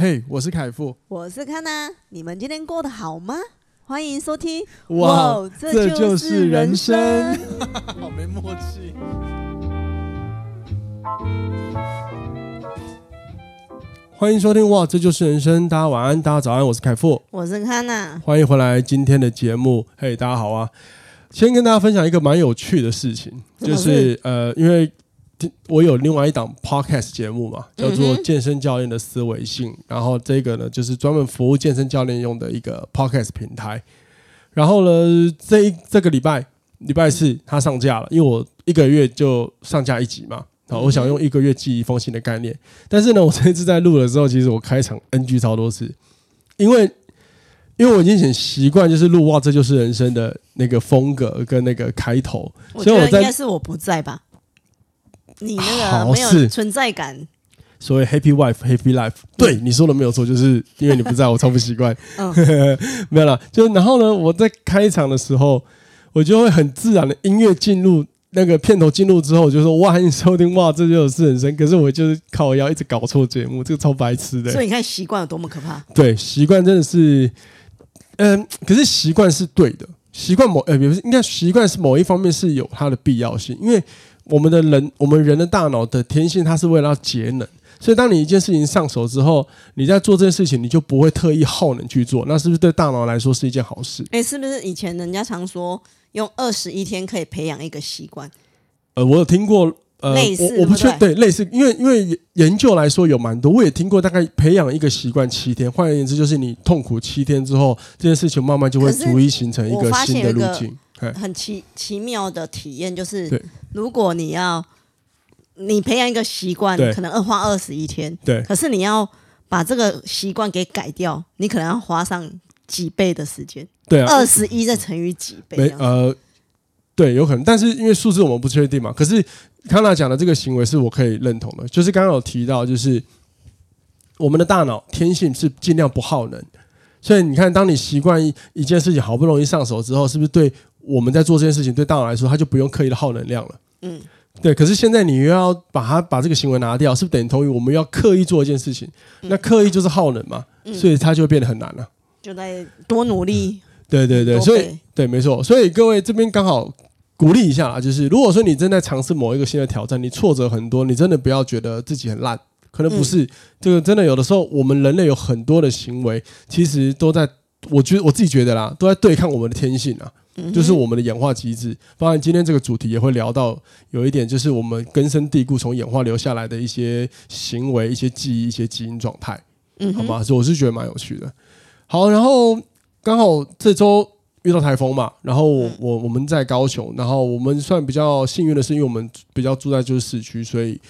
嘿，我是凯富，我是康娜，你们今天过得好吗？欢迎收听。哇，哇这就是人生，人生 好没默契。欢迎收听，哇，这就是人生。大家晚安，大家早安，我是凯富，我是康娜，欢迎回来今天的节目。嘿，大家好啊，先跟大家分享一个蛮有趣的事情，就是呃，因为。我有另外一档 podcast 节目嘛，叫做《健身教练的思维信》，然后这个呢就是专门服务健身教练用的一个 podcast 平台。然后呢，这一这个礼拜礼拜四它上架了，因为我一个月就上架一集嘛，好，我想用一个月寄一封信的概念。但是呢，我这次在录的时候，其实我开场 NG 超多次，因为因为我已经很习惯就是录哇，这就是人生的那个风格跟那个开头，所以我觉得应该是我不在吧。你那个没有存在感，所谓 happy wife happy life，对你说的没有错，就是因为你不在我超不习惯。嗯，没有啦，就然后呢，我在开场的时候，我就会很自然的音乐进入那个片头进入之后，我就说哇，欢迎收听哇，这就是人生。可是我就是靠腰一直搞错节目，这个超白痴的。所以你看习惯有多么可怕。对，习惯真的是，嗯，可是习惯是对的，习惯某呃，比如说应该习惯是某一方面是有它的必要性，因为。我们的人，我们人的大脑的天性，它是为了要节能，所以当你一件事情上手之后，你在做这件事情，你就不会特意耗能去做，那是不是对大脑来说是一件好事？哎，是不是以前人家常说用二十一天可以培养一个习惯？呃，我有听过，呃，类似我，我不确定，对，类似，因为因为研究来说有蛮多，我也听过，大概培养一个习惯七天，换言之，就是你痛苦七天之后，这件事情慢慢就会逐一形成一个新的路径。很奇奇妙的体验就是，如果你要你培养一个习惯，可能要花二十一天，对。可是你要把这个习惯给改掉，你可能要花上几倍的时间。对啊，二十一再乘以几倍？没呃，对，有可能。但是因为数字我们不确定嘛。可是康纳讲的这个行为是我可以认同的，就是刚刚有提到，就是我们的大脑天性是尽量不耗能，所以你看，当你习惯一一件事情好不容易上手之后，是不是对？我们在做这件事情，对大脑来说，它就不用刻意的耗能量了。嗯，对。可是现在你又要把它把这个行为拿掉，是不是等于同于我们要刻意做一件事情？那刻意就是耗能嘛，所以它就会变得很难了。就在多努力。对对对，所以对，没错。所以各位这边刚好鼓励一下啊，就是如果说你正在尝试某一个新的挑战，你挫折很多，你真的不要觉得自己很烂，可能不是。这个真的有的时候，我们人类有很多的行为，其实都在，我觉得我自己觉得啦，都在对抗我们的天性啊。就是我们的演化机制，当然今天这个主题也会聊到有一点，就是我们根深蒂固从演化留下来的一些行为、一些记忆、一些基因状态，嗯，好吗，所以我是觉得蛮有趣的。好，然后刚好这周遇到台风嘛，然后我我我们在高雄，然后我们算比较幸运的是，因为我们比较住在就是市区，所以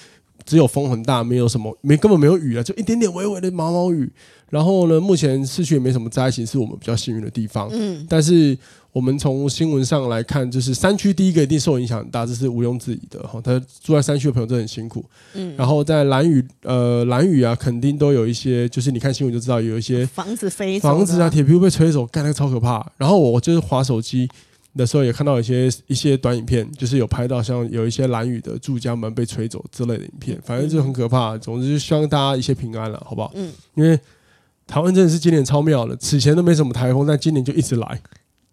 只有风很大，没有什么没根本没有雨啊，就一点点微微的毛毛雨。然后呢，目前市区也没什么灾情，是我们比较幸运的地方。嗯，但是。我们从新闻上来看，就是山区第一个一定受影响很大，这是毋庸置疑的哈。他住在山区的朋友真的很辛苦。嗯，然后在蓝雨，呃，蓝雨啊，肯定都有一些，就是你看新闻就知道有一些房子飞，房子啊，铁皮被吹走，干那个超可怕。然后我就是滑手机的时候也看到一些一些短影片，就是有拍到像有一些蓝雨的住家门被吹走之类的影片，反正就很可怕。总之就希望大家一切平安了，好不好？嗯，因为台湾真的是今年超妙的，此前都没什么台风，但今年就一直来。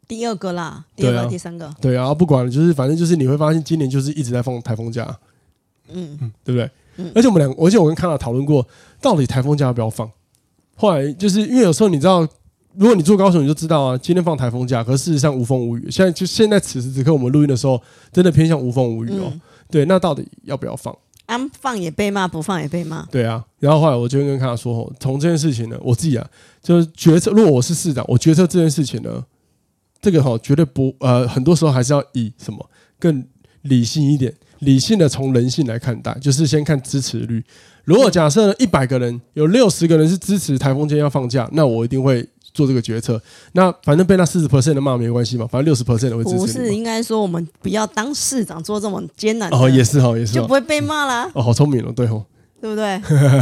第二个啦，第二个、啊、第三个，对啊，不管了，就是反正就是你会发现今年就是一直在放台风假，嗯嗯，对不对？嗯，而且我们两个，而且我跟康娜讨论过，到底台风假要不要放？后来就是因为有时候你知道，如果你住高雄，你就知道啊，今天放台风假，可是事实上无风无雨。现在就现在此时此刻我们录音的时候，真的偏向无风无雨哦。嗯、对，那到底要不要放？啊，放也被骂，不放也被骂。对啊，然后后来我就跟康娜说，从这件事情呢，我自己啊，就是决策，如果我是市长，我决策这件事情呢。这个哈绝对不呃，很多时候还是要以什么更理性一点，理性的从人性来看待，就是先看支持率。如果假设一百个人有六十个人是支持台风天要放假，那我一定会做这个决策。那反正被那四十 percent 的骂没关系嘛，反正六十 percent 的会支持。不是应该说我们不要当市长做这么艰难哦，也是哈，也是就不会被骂啦。哦，好聪明哦，对哦。对不对？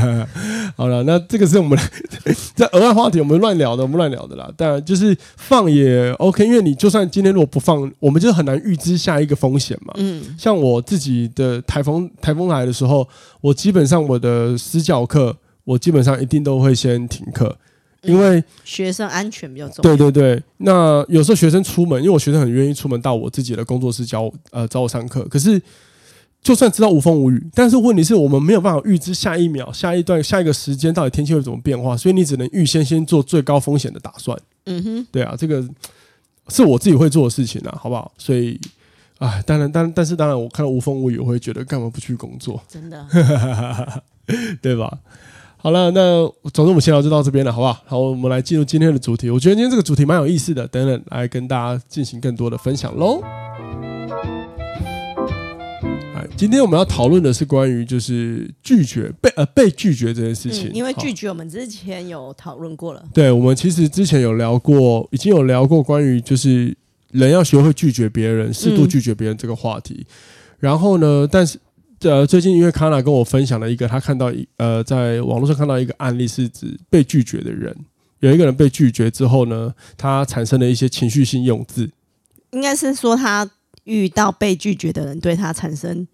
好了，那这个是我们 在额外话题，我们乱聊的，我们乱聊的啦。当然，就是放也 OK，因为你就算今天如果不放，我们就很难预知下一个风险嘛。嗯，像我自己的台风台风来的时候，我基本上我的私教课我基本上一定都会先停课。因为学生安全比较重要。对对对，那有时候学生出门，因为我学生很愿意出门到我自己的工作室教呃找我上课。可是就算知道无风无雨，但是问题是我们没有办法预知下一秒、下一段、下一个时间到底天气会怎么变化，所以你只能预先先做最高风险的打算。嗯哼，对啊，这个是我自己会做的事情啊，好不好？所以，哎，当然，但但是当然，我看到无风无雨，我会觉得干嘛不去工作？真的，对吧？好了，那总之我们闲聊就到这边了，好不好？好，我们来进入今天的主题。我觉得今天这个主题蛮有意思的，等等来跟大家进行更多的分享喽。哎，今天我们要讨论的是关于就是拒绝被呃被拒绝这件事情。嗯，因为拒绝我们之前有讨论过了。对，我们其实之前有聊过，已经有聊过关于就是人要学会拒绝别人，适度拒绝别人这个话题。嗯。然后呢，但是。呃，最近因为康娜跟我分享了一个，他看到一呃，在网络上看到一个案例，是指被拒绝的人，有一个人被拒绝之后呢，他产生了一些情绪性用字，应该是说他遇到被拒绝的人对他产生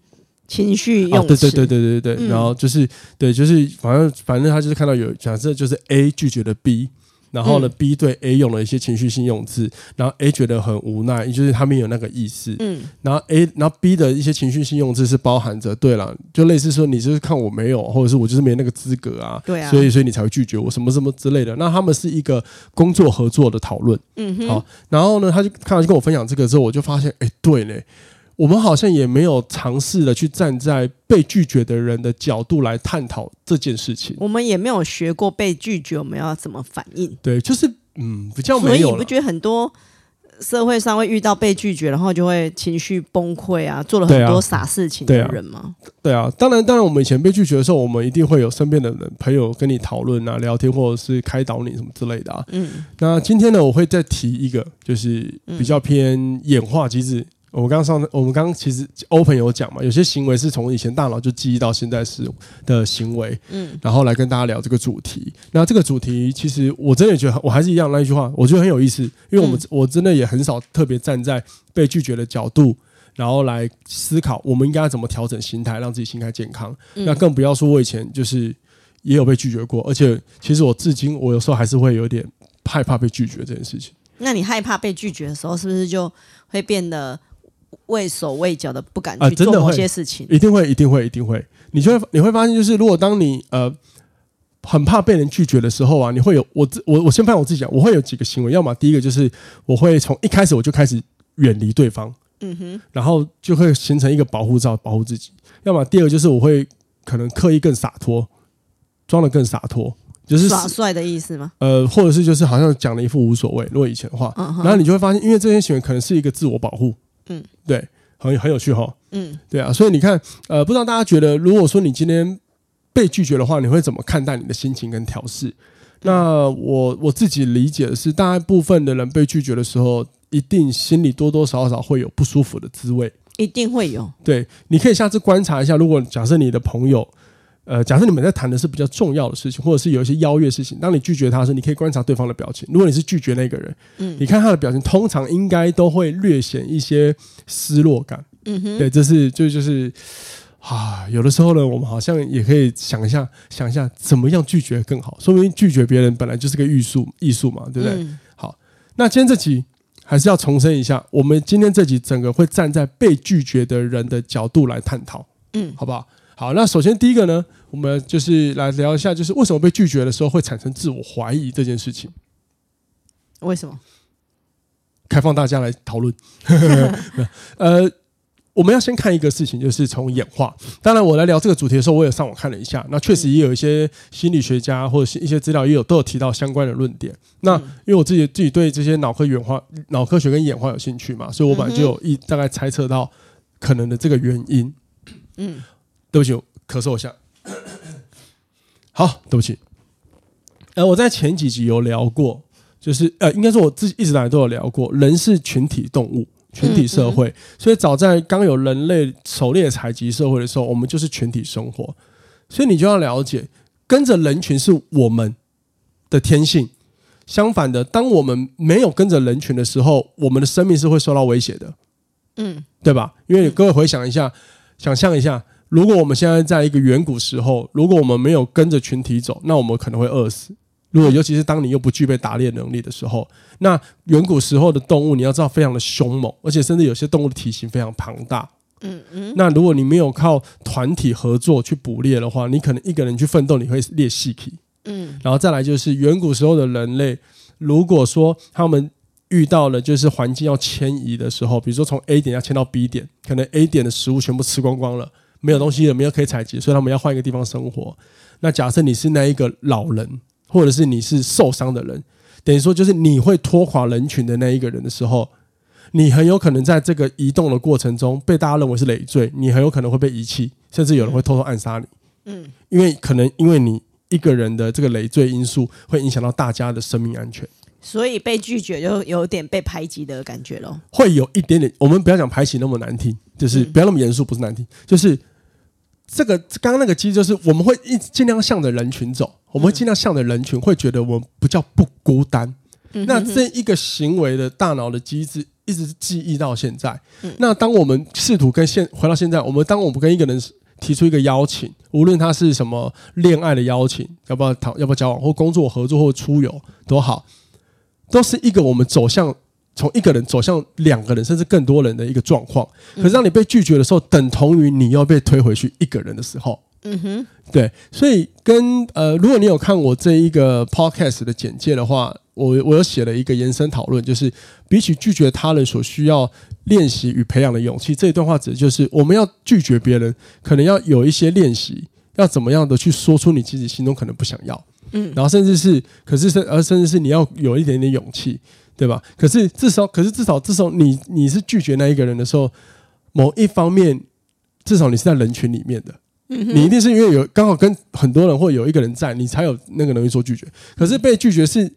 情绪用词，对对对对对对，然后就是对，就是反正反正他就是看到有假设就是 A 拒绝了 B。然后呢，B 对 A 用了一些情绪性用字，然后 A 觉得很无奈，就是他没有那个意思。嗯，然后 A，然后 B 的一些情绪性用字是包含着，对了，就类似说你就是看我没有，或者是我就是没那个资格啊，对啊，所以所以你才会拒绝我什么什么之类的。那他们是一个工作合作的讨论。嗯哼，好，然后呢，他就看到就跟我分享这个之后，我就发现，哎，对嘞。我们好像也没有尝试的去站在被拒绝的人的角度来探讨这件事情。我们也没有学过被拒绝，我们要怎么反应？对，就是嗯，比较没有。所以你不觉得很多社会上会遇到被拒绝，然后就会情绪崩溃啊，做了很多傻事情的人吗？对啊，对啊，当然，当然，我们以前被拒绝的时候，我们一定会有身边的人、朋友跟你讨论啊、聊天，或者是开导你什么之类的啊。嗯。那今天呢，我会再提一个，就是比较偏演化机制。我们刚刚上，我们刚刚其实 open 有讲嘛，有些行为是从以前大脑就记忆到现在是的行为，嗯，然后来跟大家聊这个主题。那这个主题其实我真的觉得，我还是一样那一句话，我觉得很有意思，因为我们我真的也很少特别站在被拒绝的角度，然后来思考我们应该怎么调整心态，让自己心态健康。那更不要说我以前就是也有被拒绝过，而且其实我至今我有时候还是会有点害怕被拒绝这件事情。那你害怕被拒绝的时候，是不是就会变得？畏手畏脚的不敢去做某些事情，一定会，一定会，一定会。你就会你会发现，就是如果当你呃很怕被人拒绝的时候啊，你会有我我我先放我自己讲，我会有几个行为。要么第一个就是我会从一开始我就开始远离对方，嗯哼，然后就会形成一个保护罩保护自己。要么第二个就是我会可能刻意更洒脱，装的更洒脱，就是耍帅的意思吗？呃，或者是就是好像讲了一副无所谓。如果以前的话，然后你就会发现，因为这些行为可能是一个自我保护。嗯，对，很很有趣哈。嗯，对啊，所以你看，呃，不知道大家觉得，如果说你今天被拒绝的话，你会怎么看待你的心情跟调试？那我我自己理解的是，大部分的人被拒绝的时候，一定心里多多少少会有不舒服的滋味，一定会有。对，你可以下次观察一下，如果假设你的朋友。呃，假设你们在谈的是比较重要的事情，或者是有一些邀约事情，当你拒绝他的时候，你可以观察对方的表情。如果你是拒绝那个人，嗯，你看他的表情，通常应该都会略显一些失落感。嗯哼，对，这是就就是啊，有的时候呢，我们好像也可以想一下，想一下怎么样拒绝更好。说明拒绝别人本来就是个艺术，艺术嘛，对不对？嗯、好，那今天这集还是要重申一下，我们今天这集整个会站在被拒绝的人的角度来探讨，嗯，好不好？好，那首先第一个呢，我们就是来聊一下，就是为什么被拒绝的时候会产生自我怀疑这件事情。为什么？开放大家来讨论。呃，我们要先看一个事情，就是从演化。当然，我来聊这个主题的时候，我也上网看了一下，那确实也有一些心理学家或者是一些资料也有都有提到相关的论点。那因为我自己自己对这些脑科演化、脑科学跟演化有兴趣嘛，所以我本来就有一大概猜测到可能的这个原因。嗯。对不起，我咳嗽一下。好，对不起。呃，我在前几集有聊过，就是呃，应该说我自己一直以来都有聊过，人是群体动物，群体社会。所以早在刚有人类狩猎采集社会的时候，我们就是群体生活。所以你就要了解，跟着人群是我们的天性。相反的，当我们没有跟着人群的时候，我们的生命是会受到威胁的。嗯，对吧？因为各位回想一下，想象一下。如果我们现在在一个远古时候，如果我们没有跟着群体走，那我们可能会饿死。如果尤其是当你又不具备打猎能力的时候，那远古时候的动物，你要知道非常的凶猛，而且甚至有些动物的体型非常庞大。嗯嗯。那如果你没有靠团体合作去捕猎的话，你可能一个人去奋斗，你会猎细体。嗯。然后再来就是远古时候的人类，如果说他们遇到了就是环境要迁移的时候，比如说从 A 点要迁到 B 点，可能 A 点的食物全部吃光光了，没有东西了，没有可以采集，所以他们要换一个地方生活。那假设你是那一个老人。或者是你是受伤的人，等于说就是你会拖垮人群的那一个人的时候，你很有可能在这个移动的过程中被大家认为是累赘，你很有可能会被遗弃，甚至有人会偷偷暗杀你。嗯，因为可能因为你一个人的这个累赘因素会影响到大家的生命安全，所以被拒绝就有点被排挤的感觉咯。会有一点点，我们不要讲排挤那么难听，就是不要那么严肃，不是难听，就是。这个刚刚那个机制就是我们会一直尽量向着人群走，我们会尽量向着人群，会觉得我们不叫不孤单。那这一个行为的大脑的机制一直记忆到现在。那当我们试图跟现回到现在，我们当我们跟一个人提出一个邀请，无论他是什么恋爱的邀请，要不要谈，要不要交往，或工作合作，或出游都好，都是一个我们走向。从一个人走向两个人，甚至更多人的一个状况，可是当你被拒绝的时候，等同于你要被推回去一个人的时候。嗯哼，对，所以跟呃，如果你有看我这一个 podcast 的简介的话，我我有写了一个延伸讨论，就是比起拒绝他人所需要练习与培养的勇气，这一段话指的就是我们要拒绝别人，可能要有一些练习，要怎么样的去说出你自己心中可能不想要，嗯，然后甚至是，可是甚而甚至是你要有一点点勇气。对吧？可是至少，可是至少，至少你你是拒绝那一个人的时候，某一方面，至少你是在人群里面的，你一定是因为有刚好跟很多人或有一个人在，你才有那个能力说拒绝。可是被拒绝是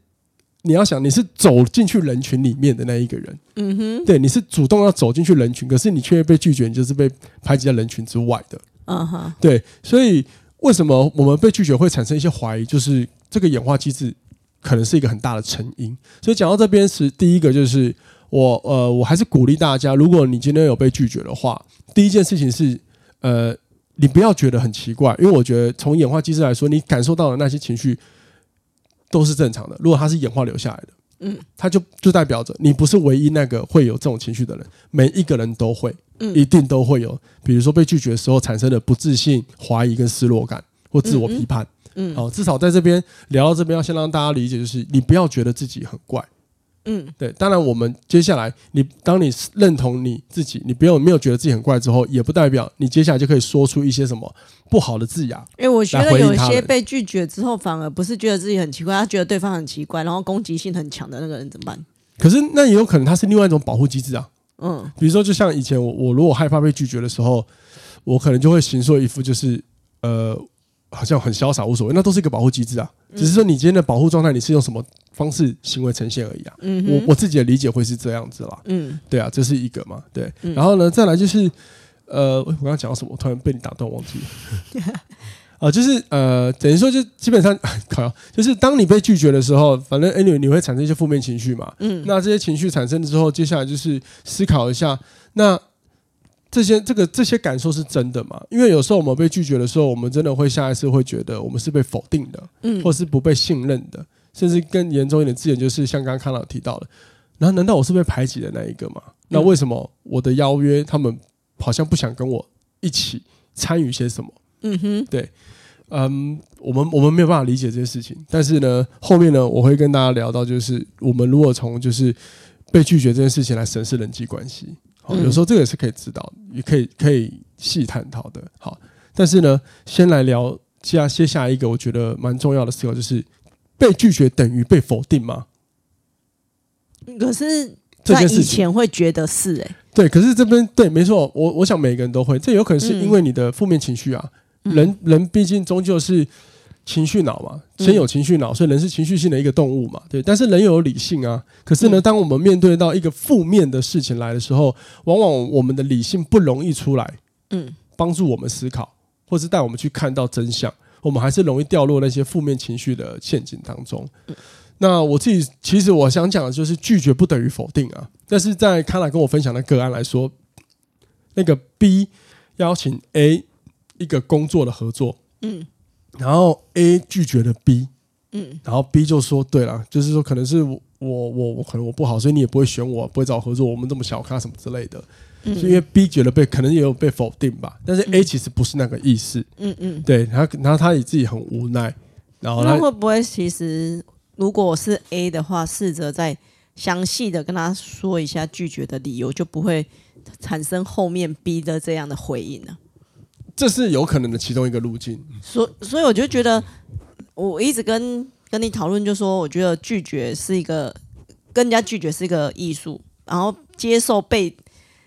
你要想你是走进去人群里面的那一个人，嗯哼，对，你是主动要走进去人群，可是你却被拒绝，你就是被排挤在人群之外的，嗯哼，对，所以为什么我们被拒绝会产生一些怀疑？就是这个演化机制。可能是一个很大的成因，所以讲到这边是第一个，就是我呃，我还是鼓励大家，如果你今天有被拒绝的话，第一件事情是呃，你不要觉得很奇怪，因为我觉得从演化机制来说，你感受到的那些情绪都是正常的。如果它是演化留下来的，嗯，它就就代表着你不是唯一那个会有这种情绪的人，每一个人都会，嗯，一定都会有，比如说被拒绝的时候产生的不自信、怀疑跟失落感或自我批判。嗯，好，至少在这边聊到这边，要先让大家理解，就是你不要觉得自己很怪，嗯，对。当然，我们接下来，你当你认同你自己，你不要没有觉得自己很怪之后，也不代表你接下来就可以说出一些什么不好的字眼。因为我觉得有一些被拒绝之后，反而不是觉得自己很奇怪，他觉得对方很奇怪，然后攻击性很强的那个人怎么办？可是那也有可能他是另外一种保护机制啊。嗯，比如说，就像以前我我如果害怕被拒绝的时候，我可能就会形塑一副就是呃。好像很潇洒无所谓，那都是一个保护机制啊。只是说你今天的保护状态，你是用什么方式行为呈现而已啊。嗯，我我自己的理解会是这样子啦。嗯，对啊，这是一个嘛。对，然后呢，再来就是呃，我刚刚讲到什么？我突然被你打断，忘记了。啊，就是呃，等于说就基本上，靠，就是当你被拒绝的时候，反正 anyway 你会产生一些负面情绪嘛。嗯，那这些情绪产生了之后，接下来就是思考一下那。这些这个这些感受是真的吗？因为有时候我们被拒绝的时候，我们真的会下意识会觉得我们是被否定的，嗯，或是不被信任的，甚至更严重一点之前就是像刚刚康老提到的，然后难道我是被排挤的那一个吗？那为什么我的邀约他们好像不想跟我一起参与些什么？嗯哼，对，嗯，我们我们没有办法理解这些事情，但是呢，后面呢，我会跟大家聊到，就是我们如果从就是被拒绝这件事情来审视人际关系。好，有时候这个也是可以知道，也可以可以细探讨的。好，但是呢，先来聊接接下一个我觉得蛮重要的思考，就是被拒绝等于被否定吗？可是在以前会觉得是哎、欸，对，可是这边对，没错，我我想每个人都会，这有可能是因为你的负面情绪啊，嗯、人人毕竟终究是。情绪脑嘛，先有情绪脑，所以人是情绪性的一个动物嘛，对。但是人有理性啊。可是呢，当我们面对到一个负面的事情来的时候，往往我们的理性不容易出来，嗯，帮助我们思考，或是带我们去看到真相。我们还是容易掉落那些负面情绪的陷阱当中。那我自己其实我想讲的就是，拒绝不等于否定啊。但是在康乃跟我分享的个案来说，那个 B 邀请 A。一个工作的合作，嗯，然后 A 拒绝了 B，嗯，然后 B 就说：“对了，就是说可能是我我我可能我不好，所以你也不会选我，不会找我合作，我们这么小咖什么之类的。”嗯，因为 B 觉得被可能也有被否定吧，但是 A 其实不是那个意思，嗯嗯，对，然后然后他也自己很无奈，然后他那会不会其实如果我是 A 的话，试着再详细的跟他说一下拒绝的理由，就不会产生后面 B 的这样的回应呢？这是有可能的其中一个路径。所以所以我就觉得，我一直跟跟你讨论，就说我觉得拒绝是一个跟人家拒绝是一个艺术，然后接受被。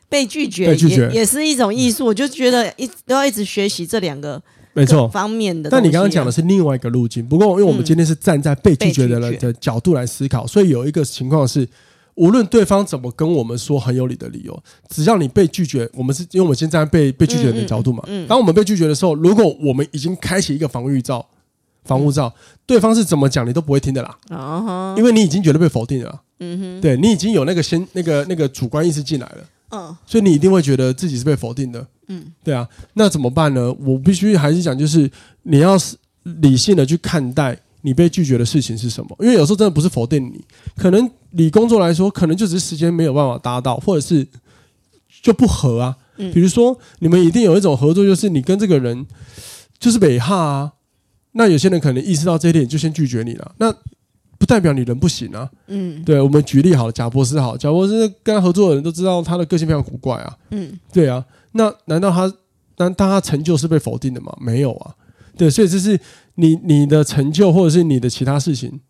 被拒绝也也是一种艺术，我就觉得一都要一直学习这两个没错方面的。但你刚刚讲的是另外一个路径，不过因为我们今天是站在被拒绝的人的角度来思考，所以有一个情况是，无论对方怎么跟我们说很有理的理由，只要你被拒绝，我们是因为我们现在被被拒绝的角度嘛。当我们被拒绝的时候，如果我们已经开启一个防御罩、防护罩，对方是怎么讲你都不会听的啦。因为你已经觉得被否定了。嗯哼，对你已经有那个先那个那个主观意识进来了。嗯，所以你一定会觉得自己是被否定的。嗯，对啊，那怎么办呢？我必须还是讲，就是你要理性的去看待你被拒绝的事情是什么。因为有时候真的不是否定你，可能你工作来说，可能就只是时间没有办法达到，或者是就不合啊。嗯，比如说你们一定有一种合作，就是你跟这个人就是北哈啊，那有些人可能意识到这一点，就先拒绝你了。那不代表你人不行啊，嗯，对，我们举例好了，贾博士好，贾博士跟他合作的人都知道他的个性非常古怪啊，嗯，对啊，那难道他难道他成就是被否定的吗？没有啊，对，所以这是你你的成就或者是你的其他事情，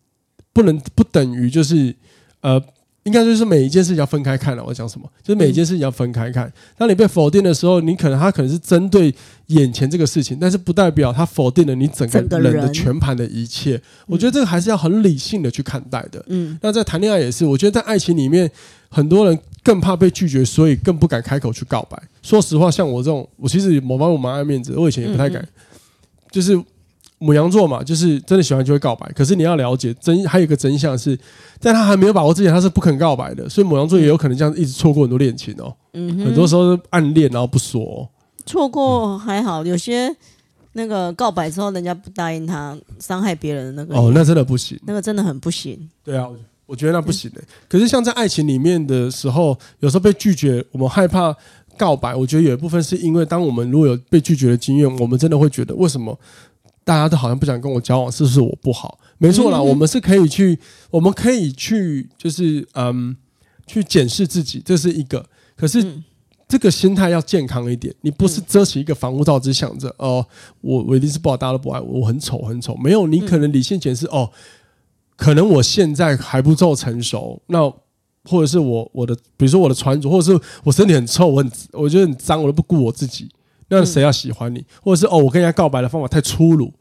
不能不等于就是呃。应该就是每一件事情要分开看了。我讲什么？就是每一件事情要分开看。当你被否定的时候，你可能他可能是针对眼前这个事情，但是不代表他否定了你整个人的全盘的一切。我觉得这个还是要很理性的去看待的。嗯，那在谈恋爱也是，我觉得在爱情里面，很多人更怕被拒绝，所以更不敢开口去告白。说实话，像我这种，我其实某方面我蛮爱面子，我以前也不太敢，就是。母羊座嘛，就是真的喜欢就会告白。可是你要了解真，还有一个真相是，在他还没有把握之前，他是不肯告白的。所以母羊座也有可能这样一直错过很多恋情哦。嗯哼，很多时候暗恋然后不说哦。错过还好，有些那个告白之后人家不答应他，伤害别人的那个哦，那真的不行，那个真的很不行。对啊，我觉得那不行的。可是像在爱情里面的时候，有时候被拒绝，我们害怕告白。我觉得有一部分是因为，当我们如果有被拒绝的经验，我们真的会觉得为什么？大家都好像不想跟我交往，是不是我不好？没错啦，我们是可以去，我们可以去，就是嗯，去检视自己，这是一个。可是这个心态要健康一点，你不是遮起一个防护罩，只想着哦，我我一定是不好，大家都不爱我，我很丑很丑。没有，你可能理性检视哦，可能我现在还不够成熟，那或者是我我的，比如说我的穿着，或者是我身体很臭，我很我觉得很脏，我都不顾我自己。那谁要喜欢你，或者是哦，我跟人家告白的方法太粗鲁。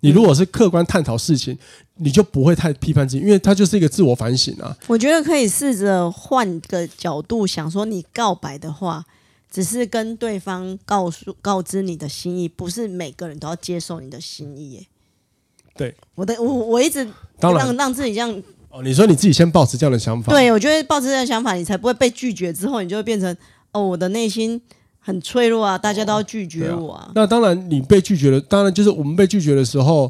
你如果是客观探讨事情，你就不会太批判自己，因为它就是一个自我反省啊。我觉得可以试着换个角度想，说你告白的话，只是跟对方告诉告知你的心意，不是每个人都要接受你的心意耶。对，我的我我一直让让自己这样。哦，你说你自己先抱持这样的想法。对，我觉得抱持这样的想法，你才不会被拒绝之后，你就会变成哦，我的内心。很脆弱啊，大家都要拒绝我啊。那当然，你被拒绝了，当然就是我们被拒绝的时候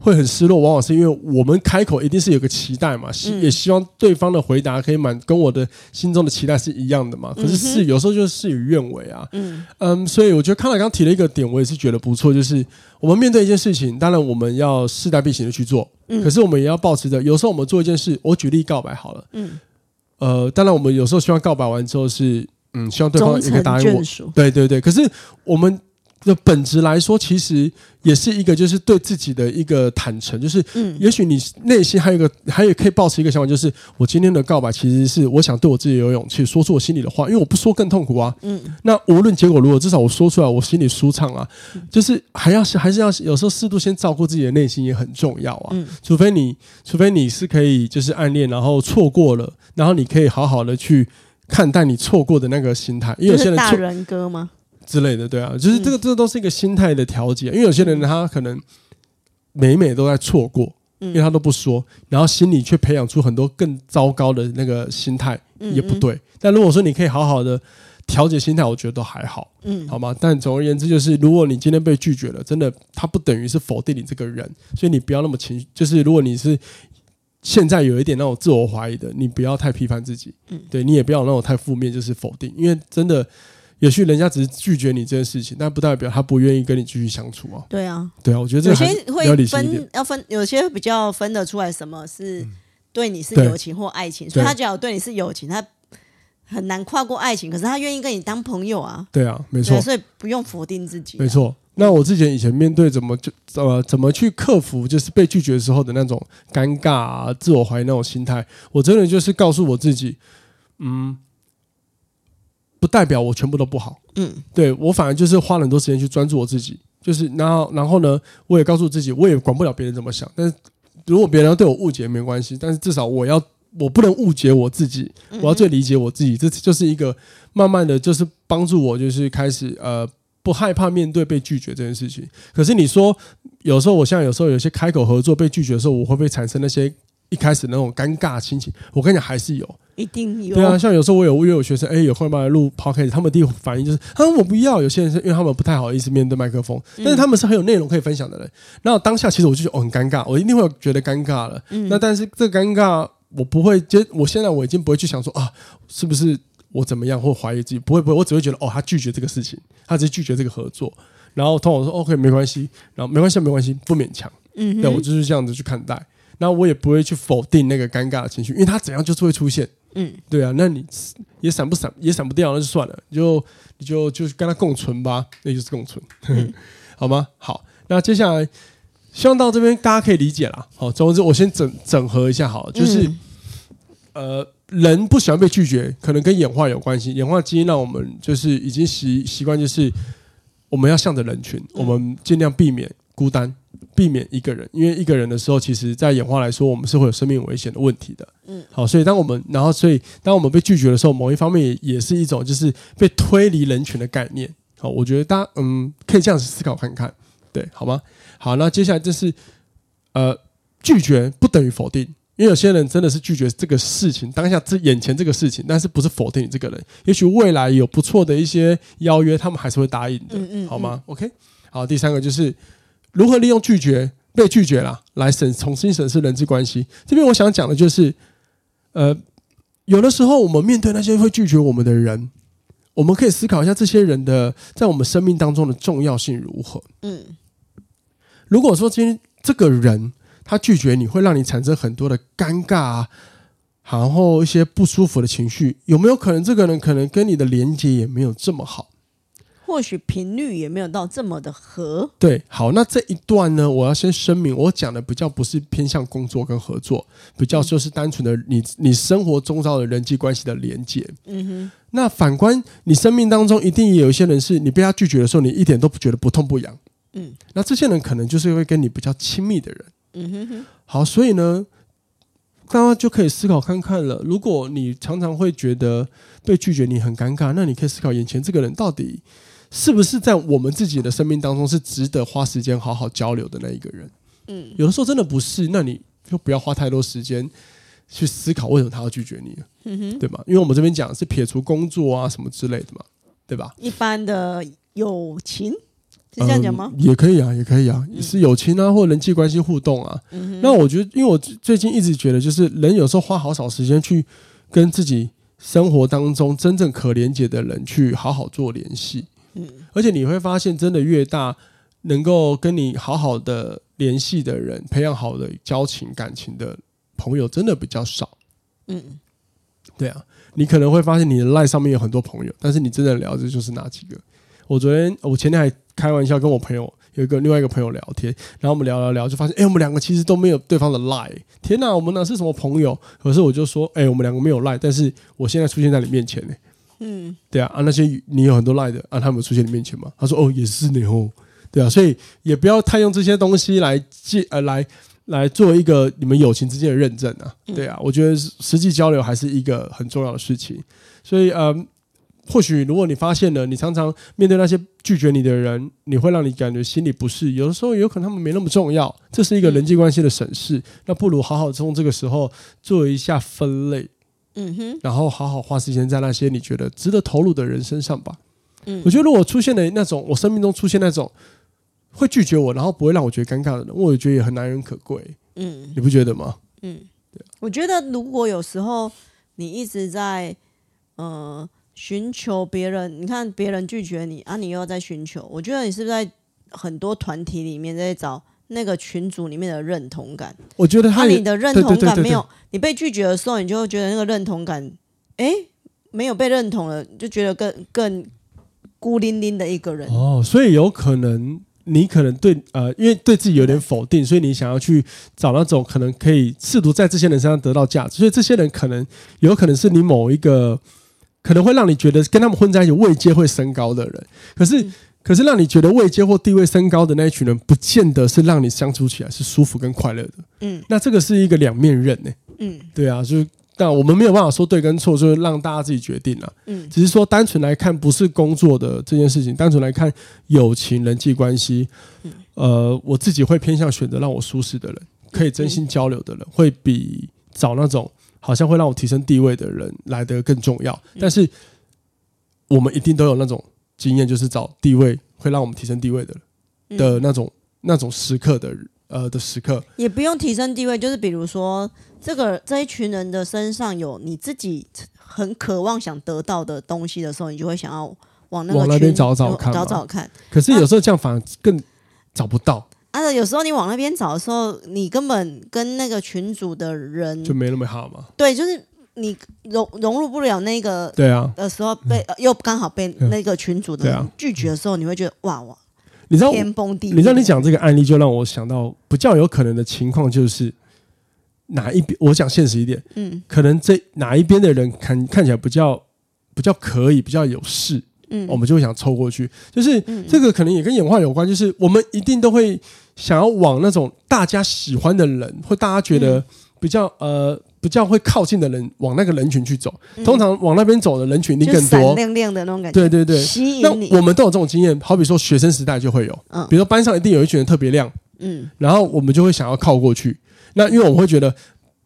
会很失落，往往是因为我们开口一定是有个期待嘛，希、嗯、也希望对方的回答可以满跟我的心中的期待是一样的嘛。可是事有时候就是事与愿违啊。嗯嗯，所以我觉得康乃刚提了一个点，我也是觉得不错，就是我们面对一件事情，当然我们要势在必行的去做，嗯、可是我们也要保持着，有时候我们做一件事，我举例告白好了，嗯，呃，当然我们有时候希望告白完之后是。嗯，希望对方也可以答应我。对对对，可是我们的本质来说，其实也是一个，就是对自己的一个坦诚。就是，嗯，也许你内心还有一个，还有可以保持一个想法，就是我今天的告白，其实是我想对我自己有勇气，说出我心里的话，因为我不说更痛苦啊。嗯，那无论结果如何，至少我说出来，我心里舒畅啊。就是还要是还是要有时候适度先照顾自己的内心也很重要啊。嗯，除非你，除非你是可以就是暗恋，然后错过了，然后你可以好好的去。看待你错过的那个心态，因为有些人大人哥吗之类的，对啊，就是这个，这都是一个心态的调节。因为有些人他可能每每都在错过，因为他都不说，然后心里却培养出很多更糟糕的那个心态，也不对。但如果说你可以好好的调节心态，我觉得都还好，嗯，好吗？但总而言之，就是如果你今天被拒绝了，真的，他不等于是否定你这个人，所以你不要那么情绪。就是如果你是现在有一点那种自我怀疑的，你不要太批判自己，嗯，对你也不要那种太负面，就是否定，因为真的。也许人家只是拒绝你这件事情，但不代表他不愿意跟你继续相处啊。对啊，对啊，我觉得这个有些会分要分，有些比较分得出来什么是对你是友情或爱情，所以他只要对你是友情，他很难跨过爱情，可是他愿意跟你当朋友啊。对啊，没错，所以不用否定自己。没错，那我之前以前面对怎么就呃怎么去克服就是被拒绝的时候的那种尴尬啊、自我怀疑那种心态，我真的就是告诉我自己，嗯。不代表我全部都不好，嗯，对，我反而就是花了很多时间去专注我自己，就是然后然后呢，我也告诉自己，我也管不了别人怎么想，但是如果别人要对我误解没关系，但是至少我要我不能误解我自己，我要最理解我自己，这就是一个慢慢的就是帮助我就是开始呃不害怕面对被拒绝这件事情。可是你说有时候我像有时候有些开口合作被拒绝的时候，我会不会产生那些？一开始那种尴尬心情，我跟你讲还是有，一定有。对啊，像有时候我有我有学生，哎、欸，有后来录 podcast，他们第一反应就是，啊，我不要。有些人是因为他们不太好意思面对麦克风，但是他们是很有内容可以分享的人。然后当下其实我就觉得哦很尴尬，我一定会觉得尴尬了。嗯、那但是这个尴尬我不会接，我现在我已经不会去想说啊，是不是我怎么样或怀疑自己，不会不会，我只会觉得哦，他拒绝这个事情，他只是拒绝这个合作。然后通常我说 OK 没关系，然后没关系没关系，不勉强。嗯哼，对我就是这样子去看待。那我也不会去否定那个尴尬的情绪，因为他怎样就是会出现。嗯，对啊，那你也闪不闪也闪不掉，那就算了，你就你就就是跟他共存吧，那就是共存，嗯、好吗？好，那接下来希望到这边大家可以理解了。好，总之我先整整合一下，好了，就是、嗯、呃，人不喜欢被拒绝，可能跟演化有关系，演化基因让我们就是已经习习惯，就是我们要向着人群，我们尽量避免孤单。避免一个人，因为一个人的时候，其实在演化来说，我们是会有生命危险的问题的。嗯，好，所以当我们，然后所以当我们被拒绝的时候，某一方面也也是一种就是被推离人群的概念。好，我觉得大家嗯可以这样子思考看看，对，好吗？好，那接下来就是呃拒绝不等于否定，因为有些人真的是拒绝这个事情，当下这眼前这个事情，但是不是否定你这个人，也许未来有不错的一些邀约，他们还是会答应的。嗯嗯，好吗？OK，好，第三个就是。如何利用拒绝、被拒绝啦，来审重新审视人际关系？这边我想讲的就是，呃，有的时候我们面对那些会拒绝我们的人，我们可以思考一下这些人的在我们生命当中的重要性如何。嗯，如果说今天这个人他拒绝你会让你产生很多的尴尬啊，然后一些不舒服的情绪，有没有可能这个人可能跟你的连接也没有这么好？或许频率也没有到这么的合。对，好，那这一段呢，我要先声明，我讲的比较不是偏向工作跟合作，比较就是单纯的你你生活中遭的人际关系的连接。嗯哼。那反观你生命当中，一定也有一些人是你被他拒绝的时候，你一点都不觉得不痛不痒。嗯。那这些人可能就是会跟你比较亲密的人。嗯哼哼。好，所以呢，大家就可以思考看看了。如果你常常会觉得被拒绝，你很尴尬，那你可以思考眼前这个人到底。是不是在我们自己的生命当中是值得花时间好好交流的那一个人？嗯，有的时候真的不是，那你就不要花太多时间去思考为什么他要拒绝你，嗯哼，对吧？因为我们这边讲是撇除工作啊什么之类的嘛，对吧？一般的友情是这样讲吗？嗯，也可以啊，也可以啊，也是友情啊，或人际关系互动啊。嗯，那我觉得，因为我最近一直觉得，就是人有时候花好少时间去跟自己生活当中真正可连接的人去好好做联系。嗯，而且你会发现，真的越大，能够跟你好好的联系的人，培养好的交情感情的朋友，真的比较少。嗯，对啊，你可能会发现你的赖上面有很多朋友，但是你真的聊的就是哪几个？我昨天，我前天还开玩笑跟我朋友有一个另外一个朋友聊天，然后我们聊聊聊，就发现，哎，我们两个其实都没有对方的 lie。天哪，我们哪是什么朋友？可是我就说，哎，我们两个没有 lie，，但是我现在出现在你面前呢。嗯，对啊，啊那些你有很多 lie 的啊，他们出现你面前吗？他说哦，也是你哦，对啊，所以也不要太用这些东西来借呃来来做一个你们友情之间的认证啊，对啊，我觉得实际交流还是一个很重要的事情。所以嗯，或许如果你发现了你常常面对那些拒绝你的人，你会让你感觉心里不适，有的时候有可能他们没那么重要，这是一个人际关系的审视，那不如好好从这个时候做一下分类。嗯哼，然后好好花时间在那些你觉得值得投入的人身上吧。嗯，我觉得如果出现了那种我生命中出现那种会拒绝我，然后不会让我觉得尴尬的人，我也觉得也很难能可贵。嗯，你不觉得吗？嗯，对，我觉得如果有时候你一直在呃寻求别人，你看别人拒绝你啊，你又要在寻求，我觉得你是不是在很多团体里面在找？那个群组里面的认同感，我觉得他你的认同感没有，你被拒绝的时候，你就会觉得那个认同感，哎，没有被认同了，就觉得更更孤零零的一个人。哦，所以有可能你可能对呃，因为对自己有点否定，所以你想要去找那种可能可以试图在这些人身上得到价值，所以这些人可能有可能是你某一个可能会让你觉得跟他们混在一起位阶会升高的人，可是。嗯可是让你觉得位阶或地位升高的那一群人，不见得是让你相处起来是舒服跟快乐的。嗯，那这个是一个两面刃呢。嗯，对啊，就但我们没有办法说对跟错，就是让大家自己决定了。嗯，只是说单纯来看，不是工作的这件事情，单纯来看友情、人际关系。嗯，呃，我自己会偏向选择让我舒适的人，可以真心交流的人，会比找那种好像会让我提升地位的人来得更重要。但是我们一定都有那种。经验就是找地位会让我们提升地位的的那种、嗯、那种时刻的呃的时刻，也不用提升地位，就是比如说这个这一群人的身上有你自己很渴望想得到的东西的时候，你就会想要往那个往那边找找看，找找看。可是有时候这样反而更找不到。啊，有时候你往那边找的时候，你根本跟那个群主的人就没那么好嘛。对，就是。你融融入不了那个对啊的时候，被又刚好被那个群主的人拒绝的时候，你会觉得哇哇，你知道天崩地裂。你知道你讲这个案例，就让我想到比较有可能的情况，就是哪一边？我讲现实一点，嗯，可能这哪一边的人看看起来比较比较可以，比较有势，嗯，我们就会想凑过去。就是这个可能也跟演化有关，就是我们一定都会想要往那种大家喜欢的人，或大家觉得比较呃。比较会靠近的人往那个人群去走，通常往那边走的人群你更多，亮亮的那种感觉。对对对，吸引你。那我们都有这种经验，好比说学生时代就会有，嗯，比如说班上一定有一群人特别亮，嗯，然后我们就会想要靠过去。那因为我们会觉得。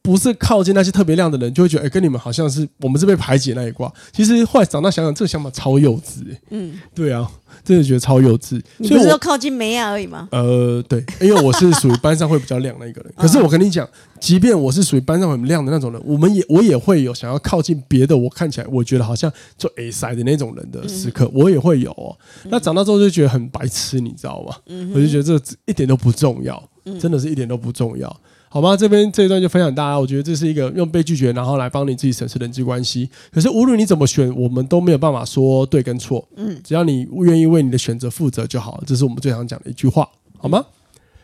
不是靠近那些特别亮的人，就会觉得哎、欸，跟你们好像是我们是被排挤那一挂。其实后来长大想想，这个想法超幼稚、欸。嗯，对啊，真的觉得超幼稚。你不是说靠近梅亚而已吗？呃，对，因为我是属于班上会比较亮的一个人。可是我跟你讲，即便我是属于班上很亮的那种人，我们也我也会有想要靠近别的，我看起来我觉得好像就 A 塞的那种人的时刻，我也会有、哦。那长大之后就觉得很白痴，你知道吗？我就觉得这一点都不重要，真的是一点都不重要。好吗？这边这一段就分享大家，我觉得这是一个用被拒绝，然后来帮你自己审视人际关系。可是无论你怎么选，我们都没有办法说对跟错。嗯，只要你愿意为你的选择负责就好了。这是我们最常讲的一句话，好吗？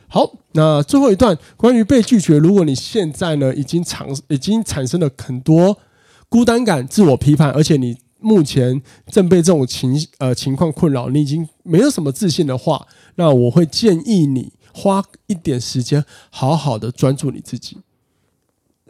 好，那最后一段关于被拒绝，如果你现在呢已经尝已经产生了很多孤单感、自我批判，而且你目前正被这种情呃情况困扰，你已经没有什么自信的话，那我会建议你。花一点时间，好好的专注你自己。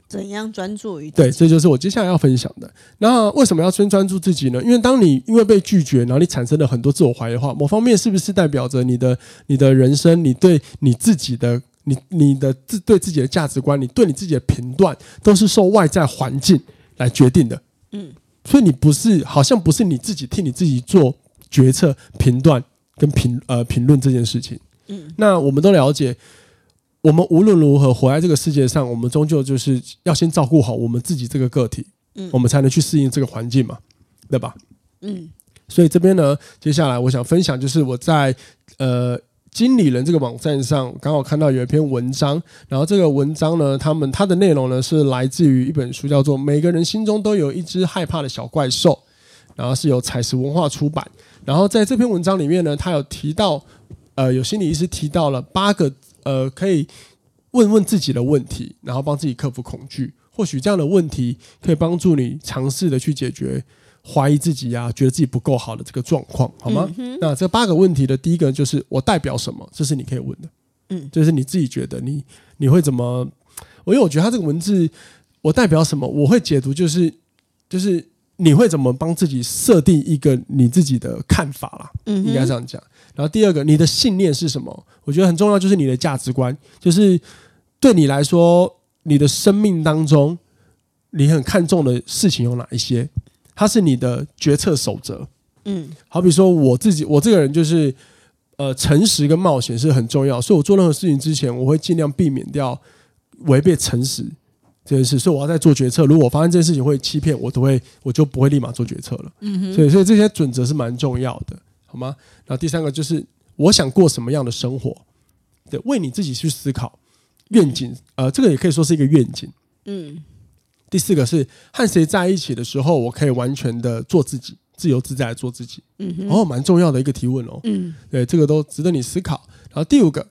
怎样专注于？对，这就是我接下来要分享的。那为什么要先专注自己呢？因为当你因为被拒绝，然后你产生了很多自我怀疑的话，某方面是不是代表着你的你的人生，你对你自己的你你的自对自己的价值观，你对你自己的评断，都是受外在环境来决定的。嗯，所以你不是好像不是你自己替你自己做决策、评断跟评呃评论这件事情。嗯，那我们都了解，我们无论如何活在这个世界上，我们终究就是要先照顾好我们自己这个个体，嗯，我们才能去适应这个环境嘛，对吧？嗯，所以这边呢，接下来我想分享就是我在呃经理人这个网站上刚好看到有一篇文章，然后这个文章呢，他们它的内容呢是来自于一本书，叫做《每个人心中都有一只害怕的小怪兽》，然后是由采石文化出版，然后在这篇文章里面呢，他有提到。呃，有心理医师提到了八个呃，可以问问自己的问题，然后帮自己克服恐惧。或许这样的问题可以帮助你尝试的去解决怀疑自己呀、啊，觉得自己不够好的这个状况，好吗？嗯、那这八个问题的第一个就是我代表什么？这是你可以问的，嗯，就是你自己觉得你你会怎么？我因为我觉得他这个文字，我代表什么？我会解读就是就是你会怎么帮自己设定一个你自己的看法啦，嗯，应该这样讲。然后第二个，你的信念是什么？我觉得很重要，就是你的价值观，就是对你来说，你的生命当中，你很看重的事情有哪一些？它是你的决策守则。嗯，好比说我自己，我这个人就是，呃，诚实跟冒险是很重要，所以我做任何事情之前，我会尽量避免掉违背诚实这件事。所以我要在做决策，如果我发现这件事情会欺骗，我都会，我就不会立马做决策了。嗯哼，所以，所以这些准则是蛮重要的，好吗？然后第三个就是，我想过什么样的生活？对，为你自己去思考愿景，呃，这个也可以说是一个愿景。嗯。第四个是和谁在一起的时候，我可以完全的做自己，自由自在的做自己。嗯哼，哦，蛮重要的一个提问哦。嗯，对，这个都值得你思考。然后第五个，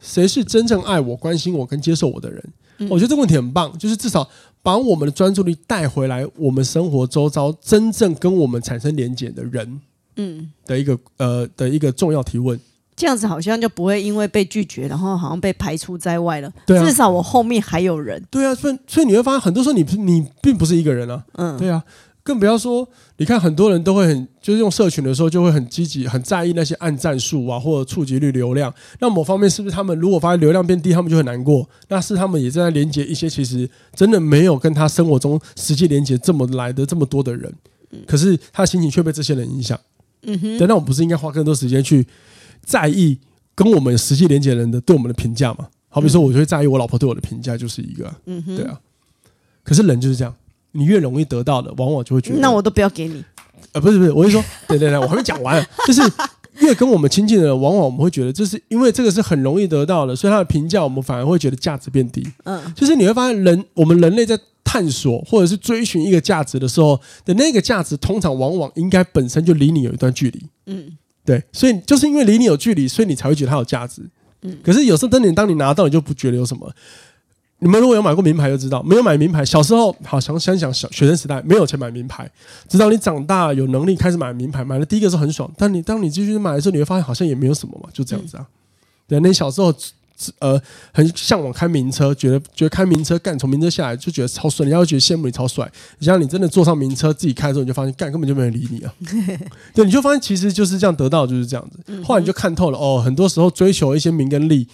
谁是真正爱我、关心我跟接受我的人？嗯，我觉得这个问题很棒，就是至少把我们的专注力带回来，我们生活周遭真正跟我们产生连结的人，嗯，的一个呃的一个重要提问。这样子好像就不会因为被拒绝，然后好像被排除在外了。对啊，至少我后面还有人。对啊，所以所以你会发现，很多时候你你并不是一个人啊。嗯，对啊，更不要说，你看很多人都会很就是用社群的时候就会很积极，很在意那些按赞数啊，或者触及率、流量。那某方面是不是他们如果发现流量变低，他们就很难过？那是他们也正在连接一些其实真的没有跟他生活中实际连接这么来的这么多的人。可是他的心情却被这些人影响。嗯哼，对，那我们不是应该花更多时间去？在意跟我们实际连接人的对我们的评价吗？好比说，我就会在意我老婆对我的评价，就是一个，嗯哼，对啊。可是人就是这样，你越容易得到的，往往就会觉得，那我都不要给你。呃，不是不是，我是说，对对对，我还没讲完，就是越跟我们亲近的人，往往我们会觉得，就是因为这个是很容易得到的，所以他的评价我们反而会觉得价值变低。嗯，就是你会发现，人我们人类在探索或者是追寻一个价值的时候的那个价值，通常往往应该本身就离你有一段距离。嗯。对，所以就是因为离你有距离，所以你才会觉得它有价值。嗯，可是有时候等你当你拿到，你就不觉得有什么。你们如果有买过名牌，就知道没有买名牌。小时候好想想想小学生时代没有钱买名牌，直到你长大有能力开始买名牌，买了第一个是很爽。但你当你继续买的时候，你会发现好像也没有什么嘛，就这样子啊。对，那小时候。呃，很向往开名车，觉得觉得开名车干，从名车下来就觉得超帅，人家会觉得羡慕你超帅。你像你真的坐上名车自己开的时候，你就发现干根本就没人理你啊。对，你就发现其实就是这样得到，就是这样子。后来你就看透了哦，很多时候追求一些名跟利，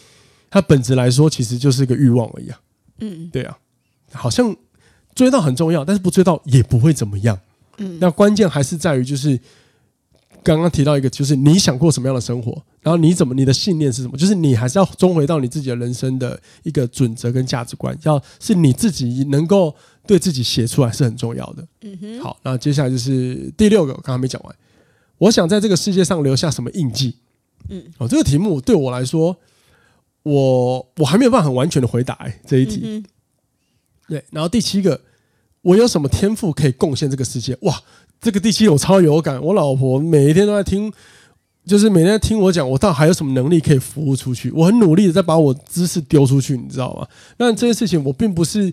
它本质来说其实就是一个欲望而已啊。嗯，对啊，好像追到很重要，但是不追到也不会怎么样。嗯，那关键还是在于就是。刚刚提到一个，就是你想过什么样的生活，然后你怎么，你的信念是什么？就是你还是要终回到你自己的人生的一个准则跟价值观，要是你自己能够对自己写出来是很重要的。嗯哼。好，那接下来就是第六个，我刚刚没讲完。我想在这个世界上留下什么印记？嗯，哦，这个题目对我来说，我我还没有办法很完全的回答这一题。对，然后第七个，我有什么天赋可以贡献这个世界？哇！这个第七我超有感，我老婆每一天都在听，就是每天在听我讲，我到底还有什么能力可以服务出去？我很努力的在把我知识丢出去，你知道吗？那这件事情我并不是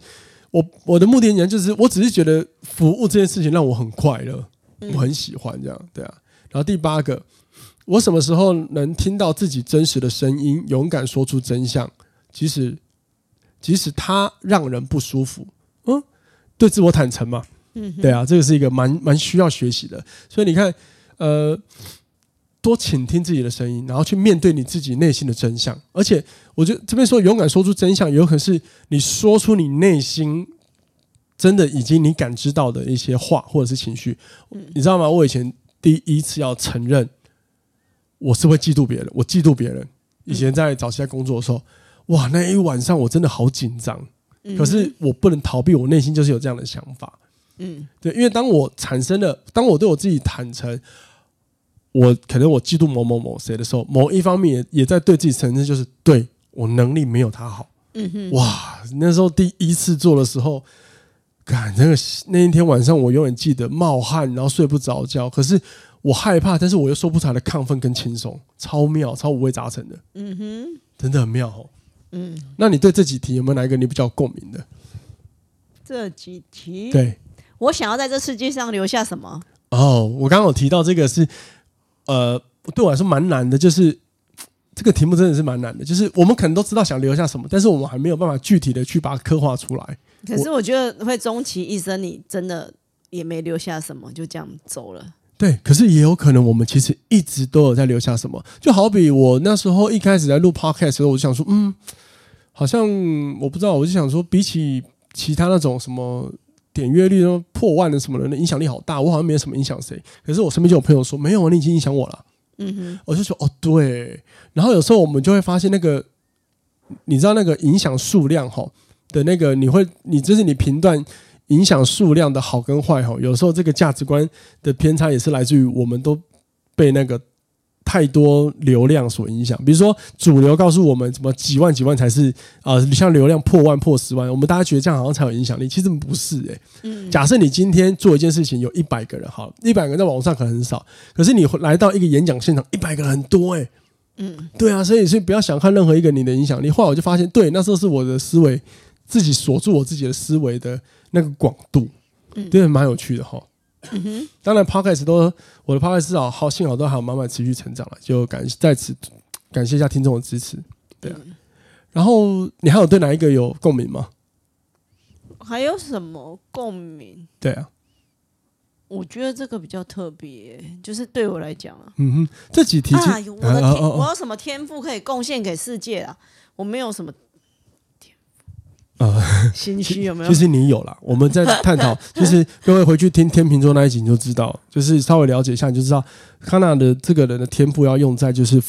我我的目的，人，就是我只是觉得服务这件事情让我很快乐，我很喜欢这样，对啊。然后第八个，我什么时候能听到自己真实的声音，勇敢说出真相，即使即使它让人不舒服，嗯，对自我坦诚嘛。嗯，对啊，这个是一个蛮蛮需要学习的，所以你看，呃，多倾听自己的声音，然后去面对你自己内心的真相。而且，我觉得这边说勇敢说出真相，有可能是你说出你内心真的已经你感知到的一些话或者是情绪。你知道吗？我以前第一次要承认我是会嫉妒别人，我嫉妒别人。以前在早期在工作的时候，哇，那一晚上我真的好紧张，可是我不能逃避，我内心就是有这样的想法。嗯，对，因为当我产生了，当我对我自己坦诚，我可能我嫉妒某某某谁的时候，某一方面也也在对自己承认，就是对我能力没有他好。嗯哼，哇，那时候第一次做的时候，感那个那一天晚上，我永远记得冒汗，然后睡不着觉。可是我害怕，但是我又说不出来的亢奋跟轻松，超妙，超五味杂陈的。嗯哼，真的很妙哦。嗯，那你对这几题有没有哪一个你比较共鸣的？这几题对。我想要在这世界上留下什么？哦，我刚刚有提到这个是，呃，对我来说蛮难的，就是这个题目真的是蛮难的，就是我们可能都知道想留下什么，但是我们还没有办法具体的去把它刻画出来。可是我觉得会终其一生，你真的也没留下什么，就这样走了。对，可是也有可能我们其实一直都有在留下什么，就好比我那时候一开始在录 podcast 的时候，我就想说，嗯，好像我不知道，我就想说，比起其他那种什么。点阅率都破万的什么人的影响力好大，我好像没有什么影响谁。可是我身边就有朋友说，没有啊，你已经影响我了。嗯哼，我就说哦对。然后有时候我们就会发现那个，你知道那个影响数量哈的那个，你会你就是你评断影响数量的好跟坏哈，有时候这个价值观的偏差也是来自于我们都被那个。太多流量所影响，比如说主流告诉我们什么几万几万才是啊、呃，像流量破万破十万，我们大家觉得这样好像才有影响力，其实不是诶、欸。嗯，假设你今天做一件事情有一百个人，好，一百个人在网络上可能很少，可是你来到一个演讲现场，一百个人很多诶、欸。嗯，对啊，所以所以不要小看任何一个你的影响力。后来我就发现，对，那时候是我的思维自己锁住我自己的思维的那个广度，嗯，对，蛮有趣的哈。嗯哼，当然，Podcast 都我的 Podcast 至少好，幸好都还有慢慢持续成长了，就感在此感谢一下听众的支持，对啊。然后你还有对哪一个有共鸣吗？还有什么共鸣？对啊，我觉得这个比较特别，就是对我来讲啊，嗯哼，这几题啊，我的天，我有什么天赋可以贡献给世界啊？我没有什么。呃，心虚有没有？其实你有啦，我们在探讨，就是各位回去听天秤座那一集你就知道，就是稍微了解一下你就知道，康纳的这个人的天赋要用在就是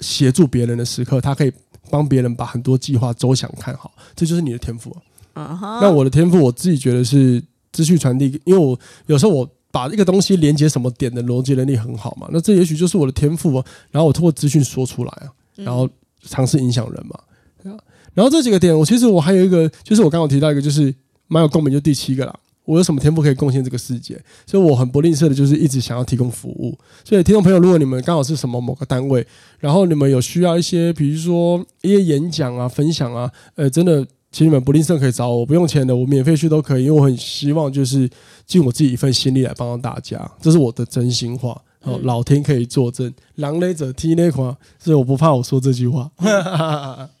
协助别人的时刻，他可以帮别人把很多计划周详看好，这就是你的天赋。啊哈。那我的天赋，我自己觉得是资讯传递，因为我有时候我把一个东西连接什么点的逻辑能力很好嘛，那这也许就是我的天赋啊。然后我通过资讯说出来啊，然后尝试影响人嘛。然后这几个点，我其实我还有一个，就是我刚刚提到一个，就是蛮有共鸣，就第七个啦。我有什么天赋可以贡献这个世界？所以我很不吝啬的，就是一直想要提供服务。所以听众朋友，如果你们刚好是什么某个单位，然后你们有需要一些，比如说一些演讲啊、分享啊，呃，真的，请你们不吝啬可以找我，不用钱的，我免费去都可以，因为我很希望就是尽我自己一份心力来帮到大家，这是我的真心话。哦，老天可以作证，狼雷者踢那款，所以我不怕我说这句话。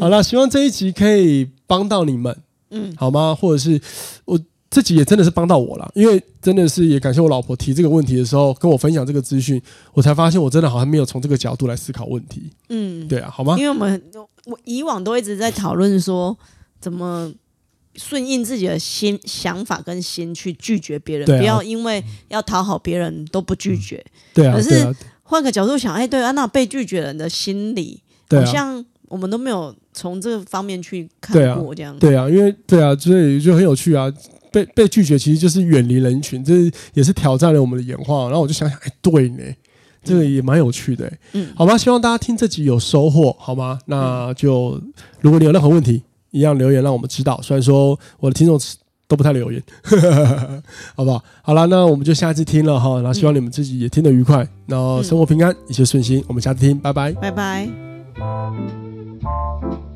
好了，希望这一集可以帮到你们，嗯，好吗？或者是我自己也真的是帮到我了，因为真的是也感谢我老婆提这个问题的时候跟我分享这个资讯，我才发现我真的好像没有从这个角度来思考问题，嗯，对啊，好吗？因为我们我以往都一直在讨论说怎么顺应自己的心想法跟心去拒绝别人，不要因为要讨好别人都不拒绝，对啊。可是换个角度想，哎，对啊，那被拒绝人的心理好像。我们都没有从这个方面去看过，这样对啊，因为对啊，所以就很有趣啊。被被拒绝其实就是远离人群，这也是挑战了我们的演化。然后我就想想，哎，对呢，这个也蛮有趣的。嗯，好吧，希望大家听这集有收获，好吗？那就如果你有任何问题，一样留言让我们知道。虽然说我的听众都不太留言，好不好？好了，那我们就下次听了哈。然后希望你们自己也听得愉快，然后生活平安，一切顺心。我们下次听，拜拜，拜拜。thank you